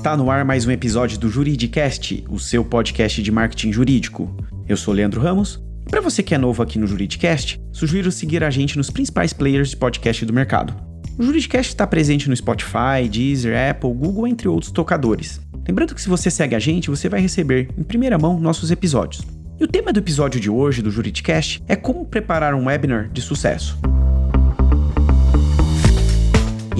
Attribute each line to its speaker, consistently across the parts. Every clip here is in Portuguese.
Speaker 1: Está no ar mais um episódio do Juridicast, o seu podcast de marketing jurídico. Eu sou Leandro Ramos. Para você que é novo aqui no Juridicast, sugiro seguir a gente nos principais players de podcast do mercado. O Juridicast está presente no Spotify, Deezer, Apple, Google, entre outros tocadores. Lembrando que se você segue a gente, você vai receber em primeira mão nossos episódios. E o tema do episódio de hoje do Juridicast é como preparar um webinar de sucesso.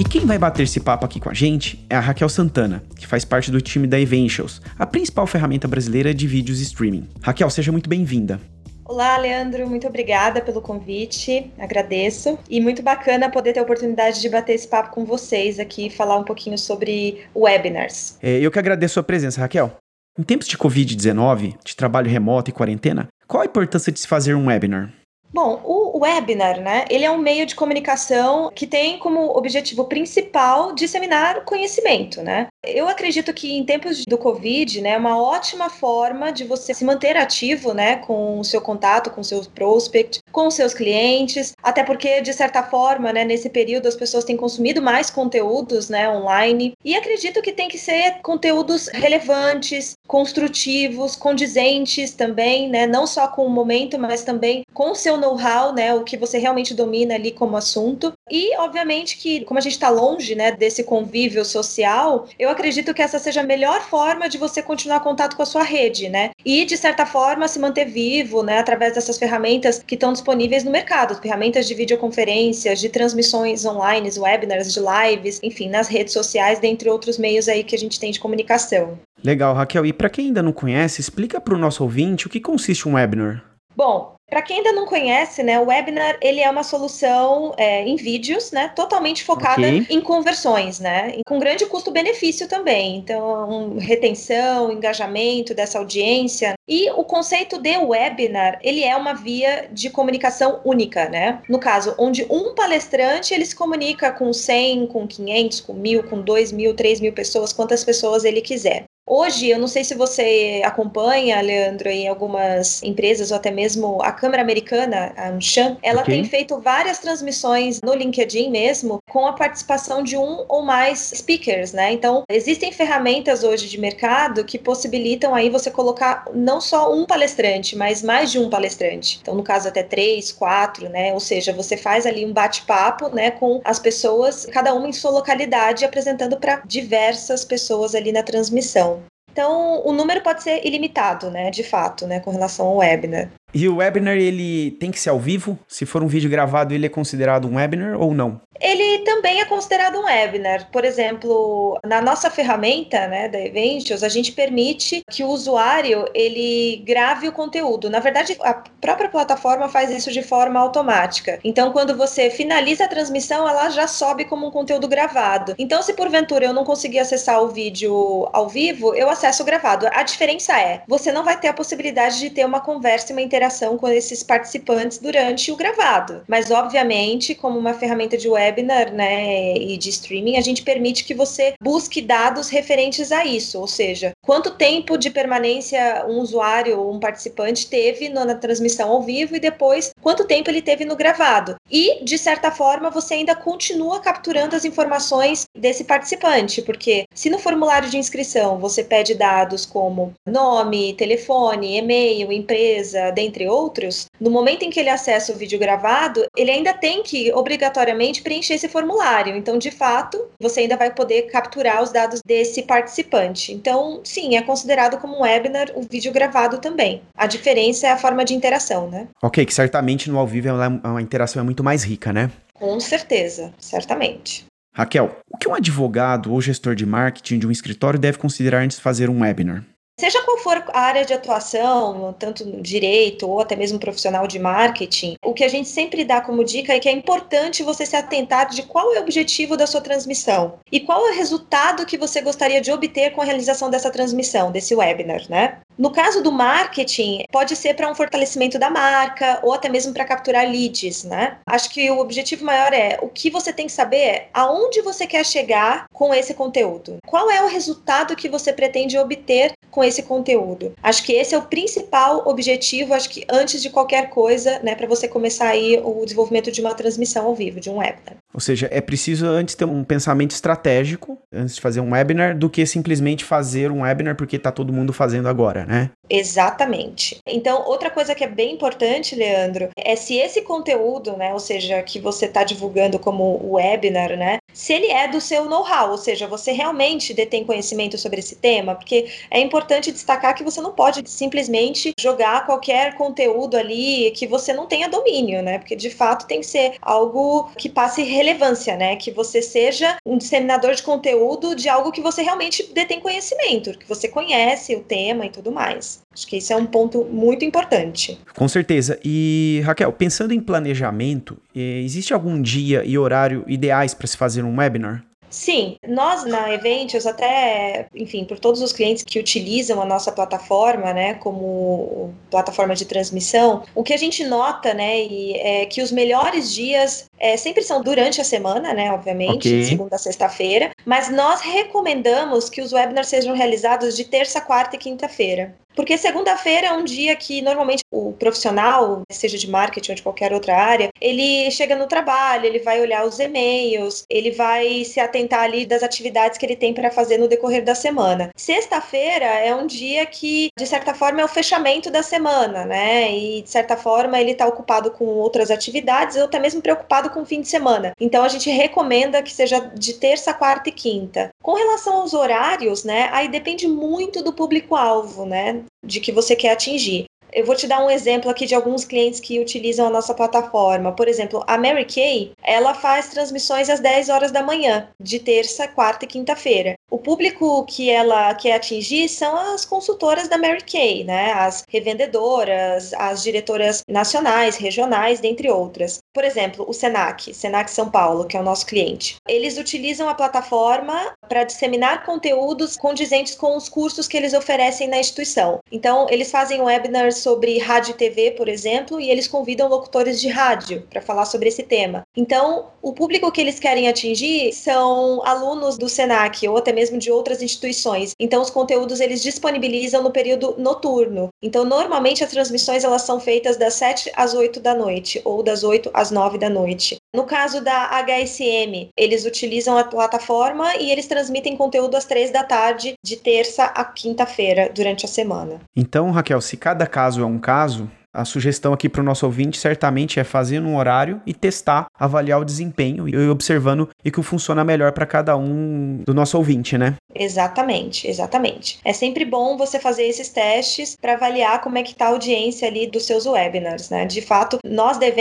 Speaker 1: E quem vai bater esse papo aqui com a gente é a Raquel Santana, que faz parte do time da Eventials, a principal ferramenta brasileira de vídeos e streaming. Raquel, seja muito bem-vinda.
Speaker 2: Olá, Leandro, muito obrigada pelo convite, agradeço. E muito bacana poder ter a oportunidade de bater esse papo com vocês aqui e falar um pouquinho sobre webinars.
Speaker 1: É, eu que agradeço a presença, Raquel. Em tempos de Covid-19, de trabalho remoto e quarentena, qual a importância de se fazer um webinar?
Speaker 2: Bom, o webinar, né, ele é um meio de comunicação que tem como objetivo principal disseminar conhecimento, né? Eu acredito que em tempos do Covid, né, é uma ótima forma de você se manter ativo, né, com o seu contato, com o seu prospect, com os seus clientes, até porque de certa forma, né, nesse período as pessoas têm consumido mais conteúdos, né, online, e acredito que tem que ser conteúdos relevantes, construtivos, condizentes também, né, não só com o momento, mas também com o seu know-how, né, o que você realmente domina ali como assunto. E obviamente que como a gente está longe, né, desse convívio social, eu acredito que essa seja a melhor forma de você continuar contato com a sua rede, né? E, de certa forma, se manter vivo, né? Através dessas ferramentas que estão disponíveis no mercado. Ferramentas de videoconferências, de transmissões online, webinars, de lives, enfim, nas redes sociais, dentre outros meios aí que a gente tem de comunicação.
Speaker 1: Legal, Raquel. E para quem ainda não conhece, explica para o nosso ouvinte o que consiste um webinar.
Speaker 2: Bom, para quem ainda não conhece, né, o webinar ele é uma solução é, em vídeos, né, totalmente focada okay. em conversões, né, com grande custo-benefício também. Então, retenção, engajamento dessa audiência. E o conceito de webinar, ele é uma via de comunicação única, né? No caso, onde um palestrante ele se comunica com 100, com 500, com 1.000, com 2.000, 3.000 pessoas, quantas pessoas ele quiser. Hoje, eu não sei se você acompanha, Leandro, em algumas empresas ou até mesmo a Câmara Americana, a Anshan, ela okay. tem feito várias transmissões no LinkedIn mesmo com a participação de um ou mais speakers, né? Então, existem ferramentas hoje de mercado que possibilitam aí você colocar não só um palestrante, mas mais de um palestrante. Então, no caso até três, quatro, né? Ou seja, você faz ali um bate-papo, né, com as pessoas, cada uma em sua localidade, apresentando para diversas pessoas ali na transmissão. Então, o número pode ser ilimitado, né, de fato, né, com relação ao webinar.
Speaker 1: E o webinar, ele tem que ser ao vivo? Se for um vídeo gravado, ele é considerado um webinar ou não?
Speaker 2: Ele também é considerado um webinar. Por exemplo, na nossa ferramenta, né, da Eventials, a gente permite que o usuário, ele grave o conteúdo. Na verdade, a própria plataforma faz isso de forma automática. Então, quando você finaliza a transmissão, ela já sobe como um conteúdo gravado. Então, se porventura eu não conseguir acessar o vídeo ao vivo, eu acesso gravado. A diferença é, você não vai ter a possibilidade de ter uma conversa e uma interação interação com esses participantes durante o gravado. Mas, obviamente, como uma ferramenta de webinar né, e de streaming, a gente permite que você busque dados referentes a isso, ou seja, quanto tempo de permanência um usuário ou um participante teve na transmissão ao vivo e depois quanto tempo ele teve no gravado. E, de certa forma, você ainda continua capturando as informações desse participante, porque se no formulário de inscrição você pede dados como nome, telefone, e-mail, empresa, dentre entre outros, no momento em que ele acessa o vídeo gravado, ele ainda tem que obrigatoriamente preencher esse formulário. Então, de fato, você ainda vai poder capturar os dados desse participante. Então, sim, é considerado como um webinar o vídeo gravado também. A diferença é a forma de interação, né?
Speaker 1: Ok, que certamente no ao vivo a interação é muito mais rica, né?
Speaker 2: Com certeza, certamente.
Speaker 1: Raquel, o que um advogado ou gestor de marketing de um escritório deve considerar antes de fazer um webinar?
Speaker 2: Seja qual for a área de atuação, tanto no direito ou até mesmo profissional de marketing, o que a gente sempre dá como dica é que é importante você se atentar de qual é o objetivo da sua transmissão e qual é o resultado que você gostaria de obter com a realização dessa transmissão, desse webinar, né? No caso do marketing, pode ser para um fortalecimento da marca ou até mesmo para capturar leads, né? Acho que o objetivo maior é o que você tem que saber é aonde você quer chegar com esse conteúdo. Qual é o resultado que você pretende obter com esse conteúdo? Acho que esse é o principal objetivo, acho que antes de qualquer coisa, né, para você começar aí o desenvolvimento de uma transmissão ao vivo, de um webinar.
Speaker 1: Ou seja, é preciso antes ter um pensamento estratégico antes de fazer um webinar do que simplesmente fazer um webinar porque está todo mundo fazendo agora, né?
Speaker 2: Exatamente. Então, outra coisa que é bem importante, Leandro, é se esse conteúdo, né, ou seja, que você está divulgando como webinar, né, se ele é do seu know-how, ou seja, você realmente detém conhecimento sobre esse tema, porque é importante destacar que você não pode simplesmente jogar qualquer conteúdo ali que você não tenha domínio, né? Porque de fato tem que ser algo que passe relevância, né? Que você seja um disseminador de conteúdo de algo que você realmente detém conhecimento, que você conhece o tema e tudo mais. Acho que esse é um ponto muito importante.
Speaker 1: Com certeza. E Raquel, pensando em planejamento, eh, existe algum dia e horário ideais para se fazer um webinar?
Speaker 2: Sim, nós na Eventos, até, enfim, por todos os clientes que utilizam a nossa plataforma, né, como plataforma de transmissão, o que a gente nota, né, é que os melhores dias é, sempre são durante a semana, né, obviamente, okay. segunda a sexta-feira, mas nós recomendamos que os webinars sejam realizados de terça, quarta e quinta-feira. Porque segunda-feira é um dia que normalmente o profissional, seja de marketing ou de qualquer outra área, ele chega no trabalho, ele vai olhar os e-mails, ele vai se atentar ali das atividades que ele tem para fazer no decorrer da semana. Sexta-feira é um dia que, de certa forma, é o fechamento da semana, né? E de certa forma ele está ocupado com outras atividades ou até mesmo preocupado com o fim de semana. Então a gente recomenda que seja de terça, quarta e quinta. Com relação aos horários, né? Aí depende muito do público-alvo, né? De que você quer atingir. Eu vou te dar um exemplo aqui de alguns clientes que utilizam a nossa plataforma. Por exemplo, a Mary Kay, ela faz transmissões às 10 horas da manhã, de terça, quarta e quinta-feira. O público que ela quer atingir são as consultoras da Mary Kay, né? As revendedoras, as diretoras nacionais, regionais, dentre outras. Por exemplo, o Senac, Senac São Paulo, que é o nosso cliente. Eles utilizam a plataforma para disseminar conteúdos condizentes com os cursos que eles oferecem na instituição. Então, eles fazem webinars sobre rádio e TV, por exemplo, e eles convidam locutores de rádio para falar sobre esse tema. Então, o público que eles querem atingir são alunos do Senac ou até mesmo de outras instituições. Então, os conteúdos eles disponibilizam no período noturno. Então, normalmente as transmissões elas são feitas das 7 às 8 da noite ou das 8 às 9 da noite. No caso da HSM, eles utilizam a plataforma e eles transmitem conteúdo às 3 da tarde, de terça a quinta-feira, durante a semana.
Speaker 1: Então, Raquel, se cada caso é um caso, a sugestão aqui para o nosso ouvinte certamente é fazer um horário e testar, avaliar o desempenho e observando e que funciona melhor para cada um do nosso ouvinte, né?
Speaker 2: Exatamente, exatamente. É sempre bom você fazer esses testes para avaliar como é que está a audiência ali dos seus webinars, né? De fato, nós da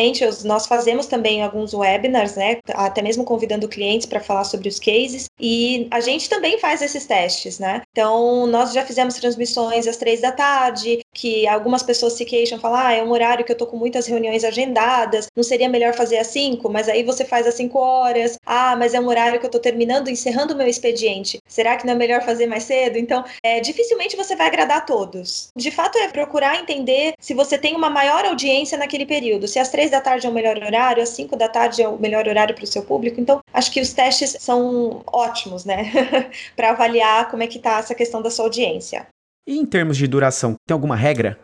Speaker 2: nós fazemos também alguns webinars, né? Até mesmo convidando clientes para falar sobre os cases e a gente também faz esses testes, né? Então, nós já fizemos transmissões às três da tarde, que algumas pessoas se queixam, falam, ah, é um horário que eu tô com muitas reuniões agendadas, não seria melhor fazer às cinco? Mas aí você faz às cinco horas. Ah, mas é um horário que eu tô terminando, encerrando o meu expediente. Será que não é melhor fazer mais cedo? Então, é, dificilmente você vai agradar a todos. De fato, é procurar entender se você tem uma maior audiência naquele período. Se às três da tarde é o melhor horário, às cinco da tarde é o melhor horário para o seu público. Então, acho que os testes são ótimos, né? para avaliar como é que tá essa questão da sua audiência.
Speaker 1: E em termos de duração, tem alguma regra?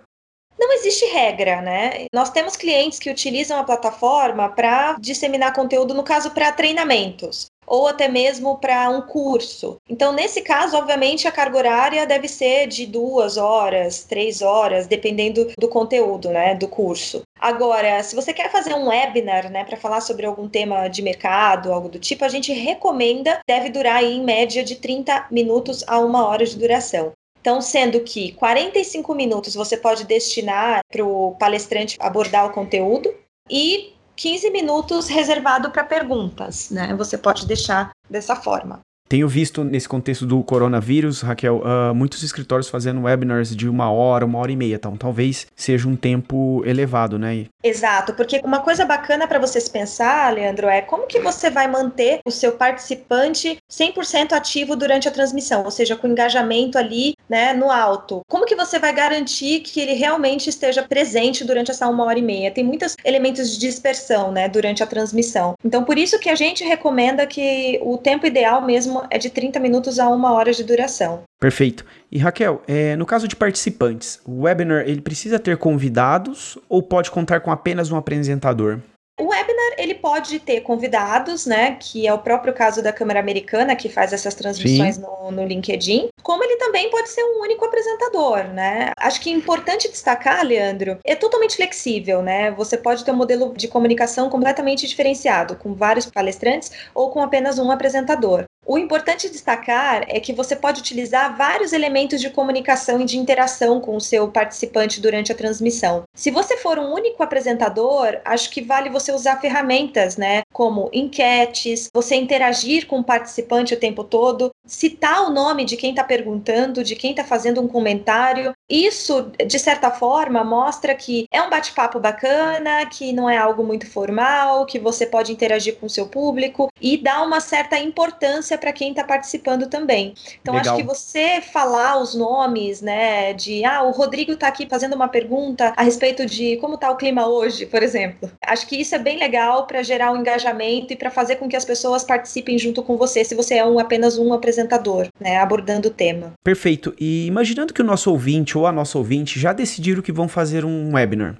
Speaker 2: Existe regra, né? Nós temos clientes que utilizam a plataforma para disseminar conteúdo, no caso, para treinamentos ou até mesmo para um curso. Então, nesse caso, obviamente, a carga horária deve ser de duas horas, três horas, dependendo do conteúdo, né, do curso. Agora, se você quer fazer um webinar, né, para falar sobre algum tema de mercado, algo do tipo, a gente recomenda, deve durar aí, em média de 30 minutos a uma hora de duração. Então, sendo que 45 minutos você pode destinar para o palestrante abordar o conteúdo e 15 minutos reservado para perguntas, né? Você pode deixar dessa forma.
Speaker 1: Tenho visto nesse contexto do coronavírus, Raquel, uh, muitos escritórios fazendo webinars de uma hora, uma hora e meia, então talvez seja um tempo elevado, né?
Speaker 2: Exato, porque uma coisa bacana para vocês pensar, Leandro, é como que você vai manter o seu participante 100% ativo durante a transmissão, ou seja, com engajamento ali, né, no alto. Como que você vai garantir que ele realmente esteja presente durante essa uma hora e meia? Tem muitos elementos de dispersão, né, durante a transmissão. Então, por isso que a gente recomenda que o tempo ideal mesmo é de 30 minutos a uma hora de duração.
Speaker 1: Perfeito. E Raquel, é, no caso de participantes, o webinar ele precisa ter convidados ou pode contar com apenas um apresentador?
Speaker 2: O webinar ele pode ter convidados, né, que é o próprio caso da Câmara Americana que faz essas transmissões no, no, LinkedIn, como ele também pode ser um único apresentador, né? Acho que é importante destacar, Leandro, é totalmente flexível, né? Você pode ter um modelo de comunicação completamente diferenciado, com vários palestrantes ou com apenas um apresentador. O importante destacar é que você pode utilizar vários elementos de comunicação e de interação com o seu participante durante a transmissão. Se você for um único apresentador, acho que vale você usar ferramentas, né, como enquetes, você interagir com o participante o tempo todo, citar o nome de quem está perguntando, de quem está fazendo um comentário. Isso, de certa forma, mostra que é um bate-papo bacana, que não é algo muito formal, que você pode interagir com o seu público e dá uma certa importância para quem está participando também. Então, Legal. acho que você falar os nomes, né, de ah, o Rodrigo está aqui fazendo uma pergunta a respeito de como está o clima hoje, por exemplo. Acho que isso é bem legal para gerar um engajamento e para fazer com que as pessoas participem junto com você, se você é um, apenas um apresentador apresentador, né, abordando o tema.
Speaker 1: Perfeito. E imaginando que o nosso ouvinte ou a nossa ouvinte já decidiram que vão fazer um webinar.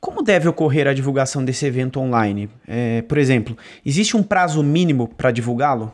Speaker 1: Como deve ocorrer a divulgação desse evento online? É, por exemplo, existe um prazo mínimo para divulgá-lo?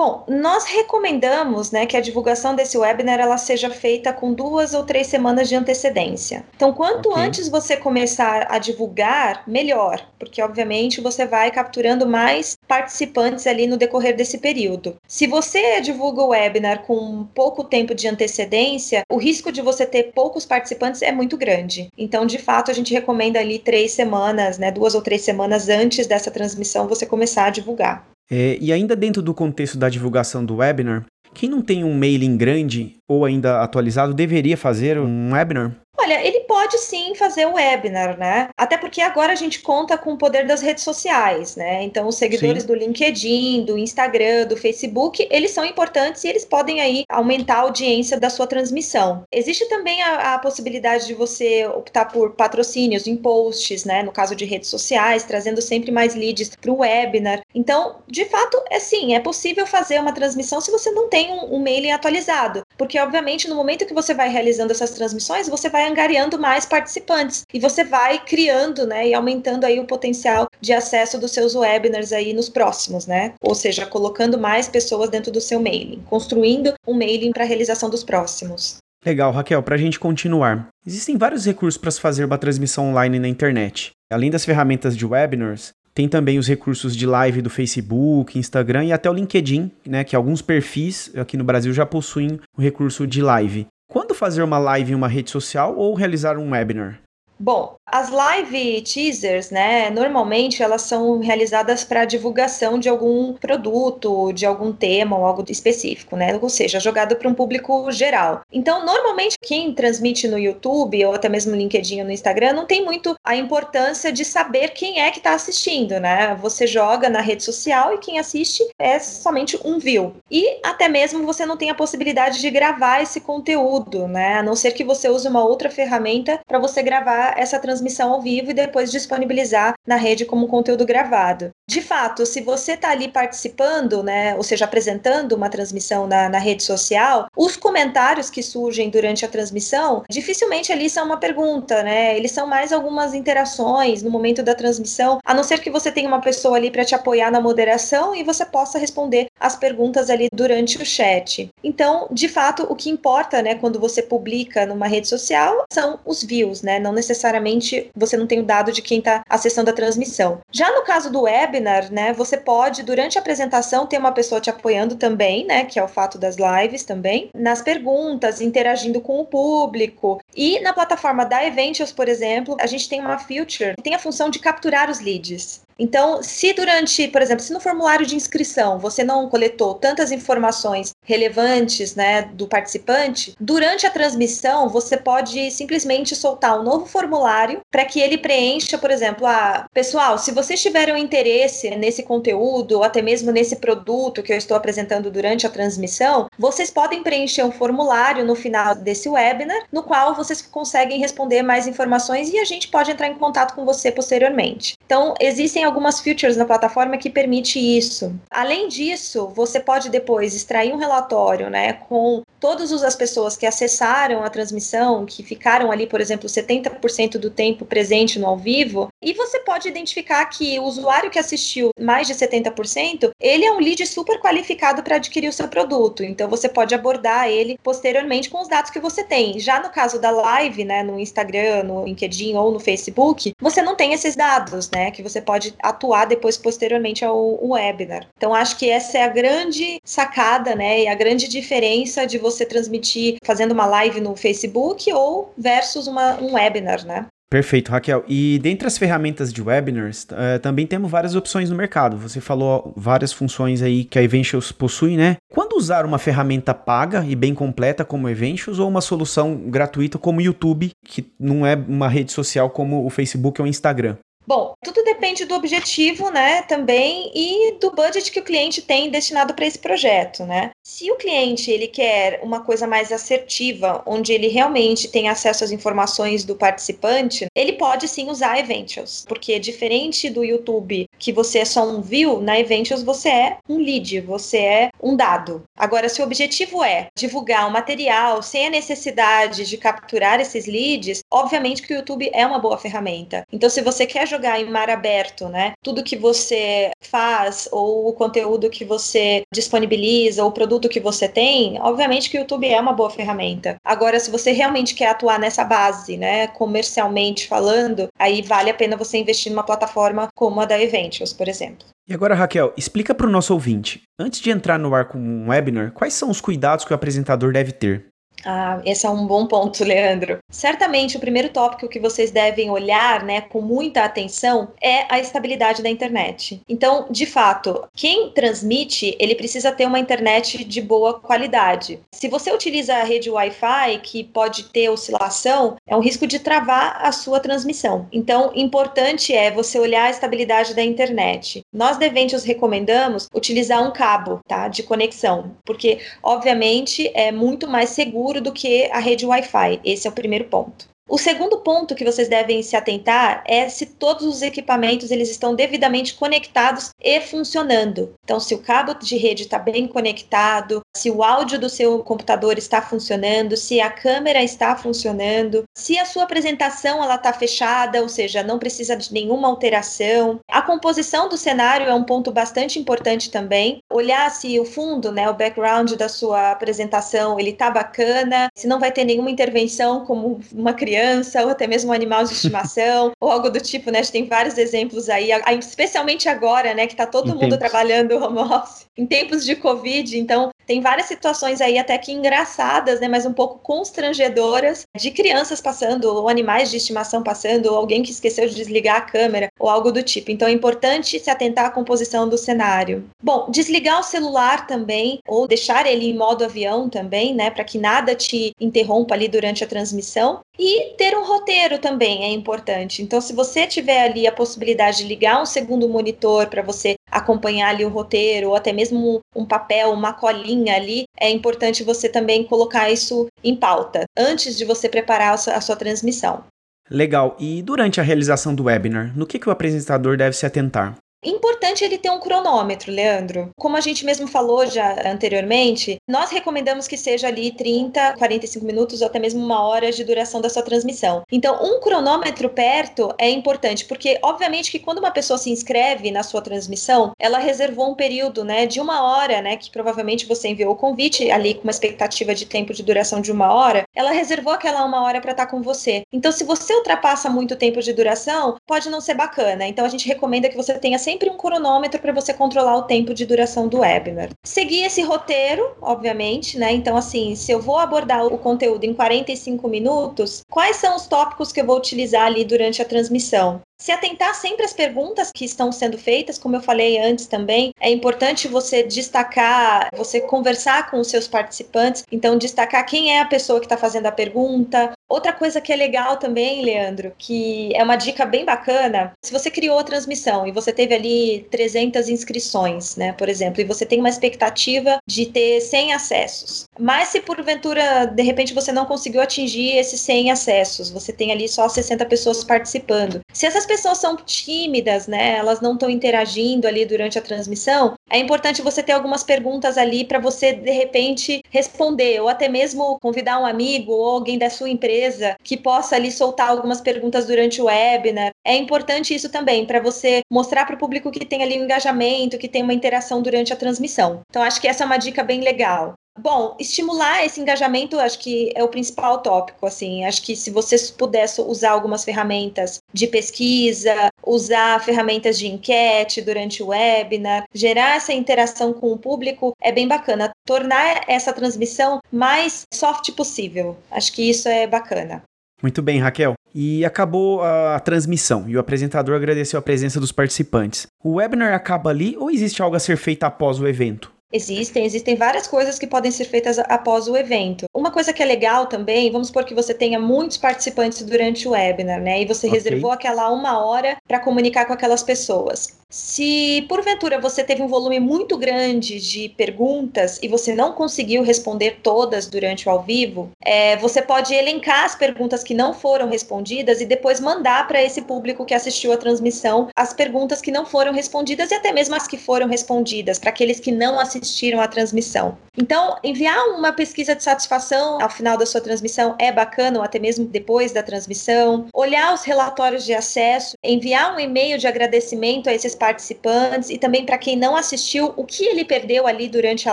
Speaker 2: Bom, nós recomendamos né, que a divulgação desse webinar ela seja feita com duas ou três semanas de antecedência. Então, quanto okay. antes você começar a divulgar, melhor, porque obviamente você vai capturando mais participantes ali no decorrer desse período. Se você divulga o webinar com pouco tempo de antecedência, o risco de você ter poucos participantes é muito grande. Então, de fato, a gente recomenda ali três semanas, né, duas ou três semanas antes dessa transmissão, você começar a divulgar.
Speaker 1: É, e ainda dentro do contexto da divulgação do webinar, quem não tem um mailing grande ou ainda atualizado deveria fazer um webinar?
Speaker 2: Olha, ele pode sim fazer o webinar, né? Até porque agora a gente conta com o poder das redes sociais, né? Então, os seguidores sim. do LinkedIn, do Instagram, do Facebook, eles são importantes e eles podem aí aumentar a audiência da sua transmissão. Existe também a, a possibilidade de você optar por patrocínios em posts, né? No caso de redes sociais, trazendo sempre mais leads para o webinar. Então, de fato, é sim, é possível fazer uma transmissão se você não tem um, um mailing atualizado. Porque, obviamente, no momento que você vai realizando essas transmissões, você vai angariando mais participantes e você vai criando, né, e aumentando aí o potencial de acesso dos seus webinars aí nos próximos, né? Ou seja, colocando mais pessoas dentro do seu mailing, construindo um mailing para a realização dos próximos.
Speaker 1: Legal, Raquel, para a gente continuar. Existem vários recursos para se fazer uma transmissão online na internet. Além das ferramentas de webinars, tem também os recursos de live do Facebook, Instagram e até o LinkedIn, né, que alguns perfis aqui no Brasil já possuem o recurso de live. Quando fazer uma live em uma rede social ou realizar um webinar?
Speaker 2: Bom, as live teasers, né, normalmente elas são realizadas para divulgação de algum produto, de algum tema ou algo específico, né? Ou seja, jogado para um público geral. Então, normalmente quem transmite no YouTube ou até mesmo no LinkedIn ou no Instagram não tem muito a importância de saber quem é que está assistindo, né? Você joga na rede social e quem assiste é somente um view. E até mesmo você não tem a possibilidade de gravar esse conteúdo, né? A não ser que você use uma outra ferramenta para você gravar essa transmissão ao vivo e depois disponibilizar na rede como conteúdo gravado. De fato, se você está ali participando, né, ou seja, apresentando uma transmissão na, na rede social, os comentários que surgem durante a transmissão dificilmente ali são uma pergunta, né? Eles são mais algumas interações no momento da transmissão, a não ser que você tenha uma pessoa ali para te apoiar na moderação e você possa responder as perguntas ali durante o chat. Então, de fato, o que importa, né, quando você publica numa rede social são os views, né? Não necessariamente você não tem o dado de quem está acessando a transmissão. Já no caso do webinar, né, você pode, durante a apresentação, ter uma pessoa te apoiando também, né, que é o fato das lives também, nas perguntas, interagindo com o público. E na plataforma da Eventials, por exemplo, a gente tem uma feature que tem a função de capturar os leads. Então, se durante, por exemplo, se no formulário de inscrição você não coletou tantas informações relevantes né, do participante, durante a transmissão você pode simplesmente soltar um novo formulário para que ele preencha, por exemplo, ah, pessoal, se vocês tiverem um interesse nesse conteúdo ou até mesmo nesse produto que eu estou apresentando durante a transmissão, vocês podem preencher um formulário no final desse webinar, no qual vocês conseguem responder mais informações e a gente pode entrar em contato com você posteriormente. Então, existem algumas features na plataforma que permite isso. Além disso, você pode depois extrair um relatório, né, com todas as pessoas que acessaram a transmissão, que ficaram ali, por exemplo, 70% do tempo presente no ao vivo, e você pode identificar que o usuário que assistiu mais de 70%, ele é um lead super qualificado para adquirir o seu produto. Então você pode abordar ele posteriormente com os dados que você tem. Já no caso da live, né, no Instagram, no LinkedIn ou no Facebook, você não tem esses dados, né, que você pode atuar depois posteriormente ao, webinar. Então acho que essa é a grande sacada, né, e a grande diferença de você transmitir fazendo uma live no Facebook ou versus uma, um webinar, né?
Speaker 1: Perfeito, Raquel. E dentre as ferramentas de webinars, uh, também temos várias opções no mercado. Você falou várias funções aí que a Eventials possui, né? Quando usar uma ferramenta paga e bem completa como Eventials ou uma solução gratuita como o YouTube, que não é uma rede social como o Facebook ou o Instagram?
Speaker 2: Bom, tudo depende do objetivo, né, também e do budget que o cliente tem destinado para esse projeto, né? Se o cliente ele quer uma coisa mais assertiva, onde ele realmente tem acesso às informações do participante, ele pode sim usar Eventials, porque diferente do YouTube, que você é só um view, na Eventials você é um lead, você é um dado. Agora, se o objetivo é divulgar um material sem a necessidade de capturar esses leads, obviamente que o YouTube é uma boa ferramenta. Então, se você quer jogar em mar aberto, né? Tudo que você faz ou o conteúdo que você disponibiliza ou o produto que você tem, obviamente que o YouTube é uma boa ferramenta. Agora, se você realmente quer atuar nessa base, né, comercialmente falando, aí vale a pena você investir numa plataforma como a da Eventials, por exemplo.
Speaker 1: E agora, Raquel, explica para o nosso ouvinte, antes de entrar no ar com um webinar, quais são os cuidados que o apresentador deve ter?
Speaker 2: Ah, esse é um bom ponto, Leandro. Certamente o primeiro tópico que vocês devem olhar, né, com muita atenção é a estabilidade da internet. Então, de fato, quem transmite, ele precisa ter uma internet de boa qualidade. Se você utiliza a rede Wi-Fi, que pode ter oscilação, é um risco de travar a sua transmissão. Então, importante é você olhar a estabilidade da internet. Nós Deventes recomendamos utilizar um cabo, tá, de conexão, porque obviamente é muito mais seguro seguro do que a rede Wi-Fi. Esse é o primeiro ponto. O segundo ponto que vocês devem se atentar é se todos os equipamentos eles estão devidamente conectados e funcionando. Então, se o cabo de rede está bem conectado, se o áudio do seu computador está funcionando, se a câmera está funcionando, se a sua apresentação ela está fechada, ou seja, não precisa de nenhuma alteração. A composição do cenário é um ponto bastante importante também. Olhar se o fundo, né, o background da sua apresentação, ele está bacana, se não vai ter nenhuma intervenção como uma criança criança, ou até mesmo um animal de estimação, ou algo do tipo, né? A gente tem vários exemplos aí, especialmente agora, né, que tá todo em mundo tempos. trabalhando home office, em tempos de Covid, então tem várias situações aí até que engraçadas, né, mas um pouco constrangedoras, de crianças passando, ou animais de estimação passando, ou alguém que esqueceu de desligar a câmera, ou algo do tipo. Então é importante se atentar à composição do cenário. Bom, desligar o celular também, ou deixar ele em modo avião também, né, para que nada te interrompa ali durante a transmissão. E ter um roteiro também é importante. Então, se você tiver ali a possibilidade de ligar um segundo monitor para você acompanhar ali o roteiro, ou até mesmo um papel, uma colinha ali, é importante você também colocar isso em pauta antes de você preparar a sua, a sua transmissão.
Speaker 1: Legal. E durante a realização do webinar, no que, que o apresentador deve se atentar?
Speaker 2: Importante ele ter um cronômetro, Leandro. Como a gente mesmo falou já anteriormente, nós recomendamos que seja ali 30, 45 minutos ou até mesmo uma hora de duração da sua transmissão. Então, um cronômetro perto é importante, porque obviamente que quando uma pessoa se inscreve na sua transmissão, ela reservou um período, né, de uma hora, né, que provavelmente você enviou o convite ali com uma expectativa de tempo de duração de uma hora, ela reservou aquela uma hora para estar com você. Então, se você ultrapassa muito tempo de duração, pode não ser bacana. Então, a gente recomenda que você tenha sempre um cronômetro para você controlar o tempo de duração do webinar. Seguir esse roteiro, obviamente, né? Então, assim, se eu vou abordar o conteúdo em 45 minutos, quais são os tópicos que eu vou utilizar ali durante a transmissão? Se atentar sempre às perguntas que estão sendo feitas, como eu falei antes também, é importante você destacar, você conversar com os seus participantes, então destacar quem é a pessoa que está fazendo a pergunta. Outra coisa que é legal também, Leandro, que é uma dica bem bacana, se você criou a transmissão e você teve ali 300 inscrições, né, por exemplo, e você tem uma expectativa de ter 100 acessos, mas se porventura, de repente, você não conseguiu atingir esses 100 acessos, você tem ali só 60 pessoas participando. Se essas pessoas são tímidas, né? Elas não estão interagindo ali durante a transmissão. É importante você ter algumas perguntas ali para você de repente responder ou até mesmo convidar um amigo ou alguém da sua empresa que possa ali soltar algumas perguntas durante o webinar. É importante isso também para você mostrar para o público que tem ali um engajamento, que tem uma interação durante a transmissão. Então acho que essa é uma dica bem legal. Bom, estimular esse engajamento acho que é o principal tópico, assim. Acho que se você pudesse usar algumas ferramentas de pesquisa, usar ferramentas de enquete durante o webinar, gerar essa interação com o público é bem bacana. Tornar essa transmissão mais soft possível. Acho que isso é bacana.
Speaker 1: Muito bem, Raquel. E acabou a transmissão e o apresentador agradeceu a presença dos participantes. O webinar acaba ali ou existe algo a ser feito após o evento?
Speaker 2: Existem, existem várias coisas que podem ser feitas após o evento. Uma coisa que é legal também, vamos supor que você tenha muitos participantes durante o webinar, né? E você okay. reservou aquela uma hora para comunicar com aquelas pessoas. Se porventura você teve um volume muito grande de perguntas e você não conseguiu responder todas durante o ao vivo, é, você pode elencar as perguntas que não foram respondidas e depois mandar para esse público que assistiu a transmissão as perguntas que não foram respondidas e até mesmo as que foram respondidas, para aqueles que não assistiram à transmissão. Então, enviar uma pesquisa de satisfação ao final da sua transmissão é bacana, ou até mesmo depois da transmissão. Olhar os relatórios de acesso, enviar um e-mail de agradecimento a esses participantes e também para quem não assistiu, o que ele perdeu ali durante a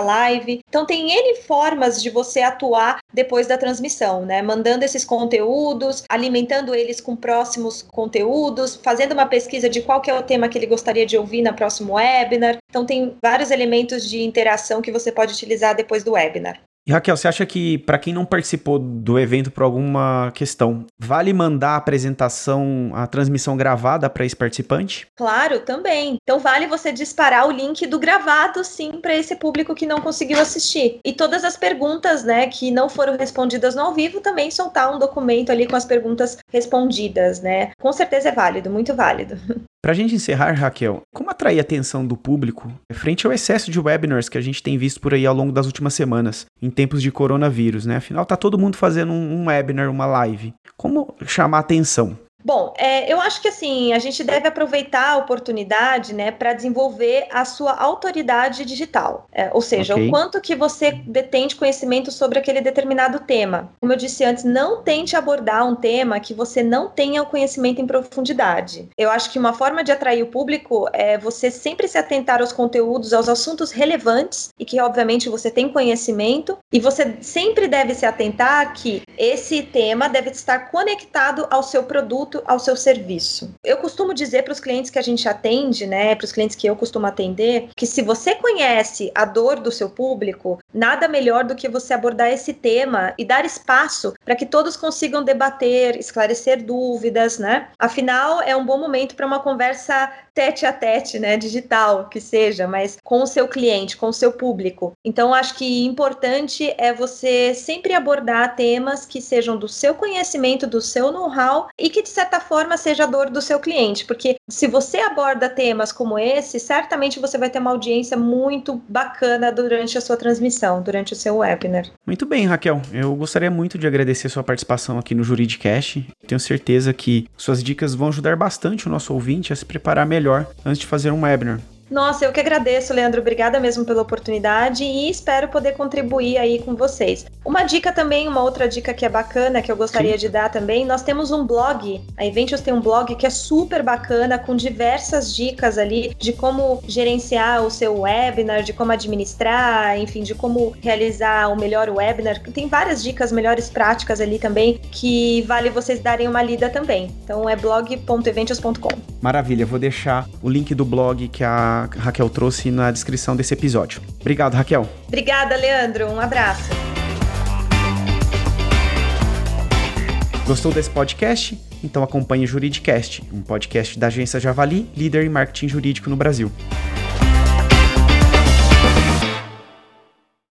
Speaker 2: live. Então tem N formas de você atuar depois da transmissão, né? Mandando esses conteúdos, alimentando eles com próximos conteúdos, fazendo uma pesquisa de qual que é o tema que ele gostaria de ouvir na próximo webinar. Então tem vários elementos de interação que você pode utilizar depois do webinar.
Speaker 1: E Raquel, você acha que para quem não participou do evento por alguma questão, vale mandar a apresentação, a transmissão gravada para esse participante?
Speaker 2: Claro, também. Então vale você disparar o link do gravado sim para esse público que não conseguiu assistir. E todas as perguntas, né, que não foram respondidas no ao vivo também soltar um documento ali com as perguntas respondidas, né? Com certeza é válido, muito válido.
Speaker 1: Para a gente encerrar, Raquel, como atrair a atenção do público frente ao excesso de webinars que a gente tem visto por aí ao longo das últimas semanas, em tempos de coronavírus, né? Afinal, tá todo mundo fazendo um webinar, uma live. Como chamar atenção?
Speaker 2: Bom, é, eu acho que assim, a gente deve aproveitar a oportunidade, né, para desenvolver a sua autoridade digital. É, ou seja, okay. o quanto que você detém de conhecimento sobre aquele determinado tema. Como eu disse antes, não tente abordar um tema que você não tenha o conhecimento em profundidade. Eu acho que uma forma de atrair o público é você sempre se atentar aos conteúdos, aos assuntos relevantes e que, obviamente, você tem conhecimento, e você sempre deve se atentar que esse tema deve estar conectado ao seu produto produto ao seu serviço. Eu costumo dizer para os clientes que a gente atende, né, para os clientes que eu costumo atender, que se você conhece a dor do seu público, nada melhor do que você abordar esse tema e dar espaço para que todos consigam debater, esclarecer dúvidas, né? Afinal, é um bom momento para uma conversa tete a tete, né, digital, que seja, mas com o seu cliente, com o seu público. Então, acho que importante é você sempre abordar temas que sejam do seu conhecimento, do seu know-how e que de certa forma seja a dor do seu cliente, porque se você aborda temas como esse, certamente você vai ter uma audiência muito bacana durante a sua transmissão, durante o seu webinar.
Speaker 1: Muito bem, Raquel. Eu gostaria muito de agradecer sua participação aqui no Juridicast. Tenho certeza que suas dicas vão ajudar bastante o nosso ouvinte a se preparar melhor antes de fazer um webinar.
Speaker 2: Nossa, eu que agradeço, Leandro. Obrigada mesmo pela oportunidade e espero poder contribuir aí com vocês. Uma dica também, uma outra dica que é bacana, que eu gostaria Sim. de dar também, nós temos um blog. A Eventos tem um blog que é super bacana, com diversas dicas ali de como gerenciar o seu webinar, de como administrar, enfim, de como realizar o melhor webinar. Tem várias dicas, melhores práticas ali também, que vale vocês darem uma lida também. Então é blog.eventos.com.
Speaker 1: Maravilha, vou deixar o link do blog que a Raquel trouxe na descrição desse episódio. Obrigado, Raquel.
Speaker 2: Obrigada, Leandro. Um abraço.
Speaker 1: Gostou desse podcast? Então acompanhe o Juridicast, um podcast da agência Javali, líder em marketing jurídico no Brasil.